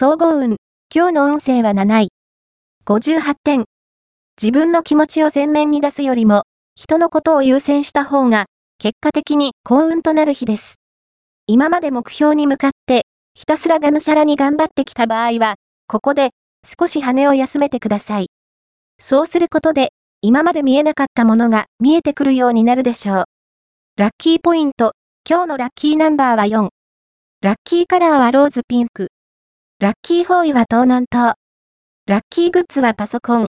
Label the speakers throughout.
Speaker 1: 総合運。今日の運勢は7位。58点。自分の気持ちを前面に出すよりも、人のことを優先した方が、結果的に幸運となる日です。今まで目標に向かって、ひたすらがむしゃらに頑張ってきた場合は、ここで、少し羽を休めてください。そうすることで、今まで見えなかったものが見えてくるようになるでしょう。ラッキーポイント。今日のラッキーナンバーは4。ラッキーカラーはローズピンク。ラッキーフォーイは東南東。ラッキーグッズはパソコン。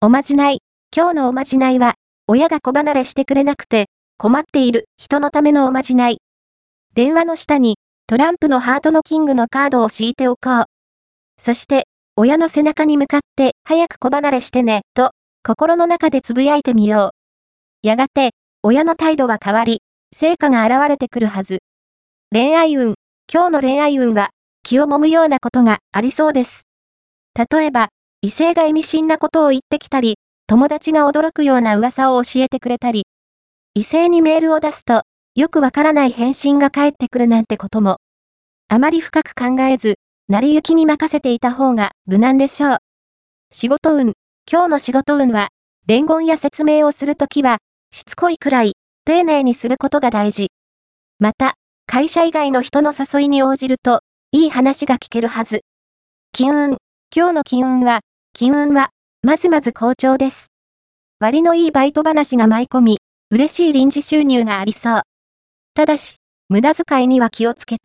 Speaker 1: おまじない。今日のおまじないは、親が子離れしてくれなくて、困っている人のためのおまじない。電話の下に、トランプのハートのキングのカードを敷いておこう。そして、親の背中に向かって、早く子離れしてね、と、心の中で呟いてみよう。やがて、親の態度は変わり、成果が現れてくるはず。恋愛運。今日の恋愛運は、気を揉むようなことがありそうです。例えば、異性が意味深なことを言ってきたり、友達が驚くような噂を教えてくれたり、異性にメールを出すと、よくわからない返信が返ってくるなんてことも、あまり深く考えず、成り行きに任せていた方が無難でしょう。仕事運、今日の仕事運は、伝言や説明をするときは、しつこいくらい、丁寧にすることが大事。また、会社以外の人の誘いに応じると、いい話が聞けるはず。金運。今日の金運は、金運は、まずまず好調です。割のいいバイト話が舞い込み、嬉しい臨時収入がありそう。ただし、無駄遣いには気をつけて。